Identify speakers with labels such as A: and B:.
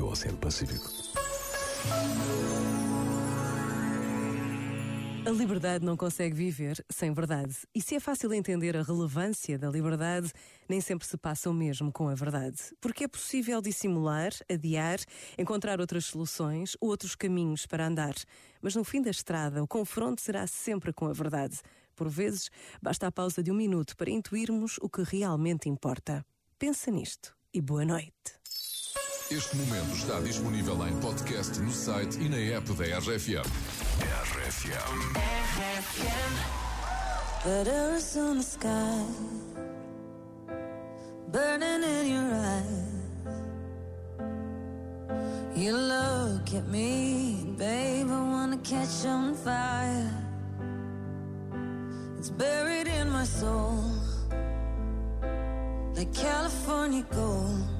A: que o Oceano Pacífico.
B: A liberdade não consegue viver sem verdade. E se é fácil entender a relevância da liberdade, nem sempre se passa o mesmo com a verdade. Porque é possível dissimular, adiar, encontrar outras soluções, outros caminhos para andar. Mas no fim da estrada, o confronto será sempre com a verdade. Por vezes, basta a pausa de um minuto para intuirmos o que realmente importa. Pensa nisto e boa noite.
C: Este momento está disponível em podcast no site e na app da RFM.
A: RFM.
D: Letters on the sky, burning in your eyes. You look at me, babe, I wanna catch on fire. It's buried in my soul, like California gold.